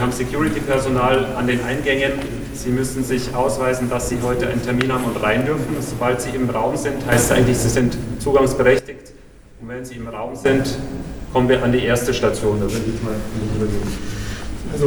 Wir haben Security-Personal an den Eingängen. Sie müssen sich ausweisen, dass Sie heute einen Termin haben und rein dürfen. Sobald Sie im Raum sind, heißt es eigentlich, Sie sind zugangsberechtigt. Und wenn Sie im Raum sind, kommen wir an die erste Station. Da würde ich mal übergeben. Also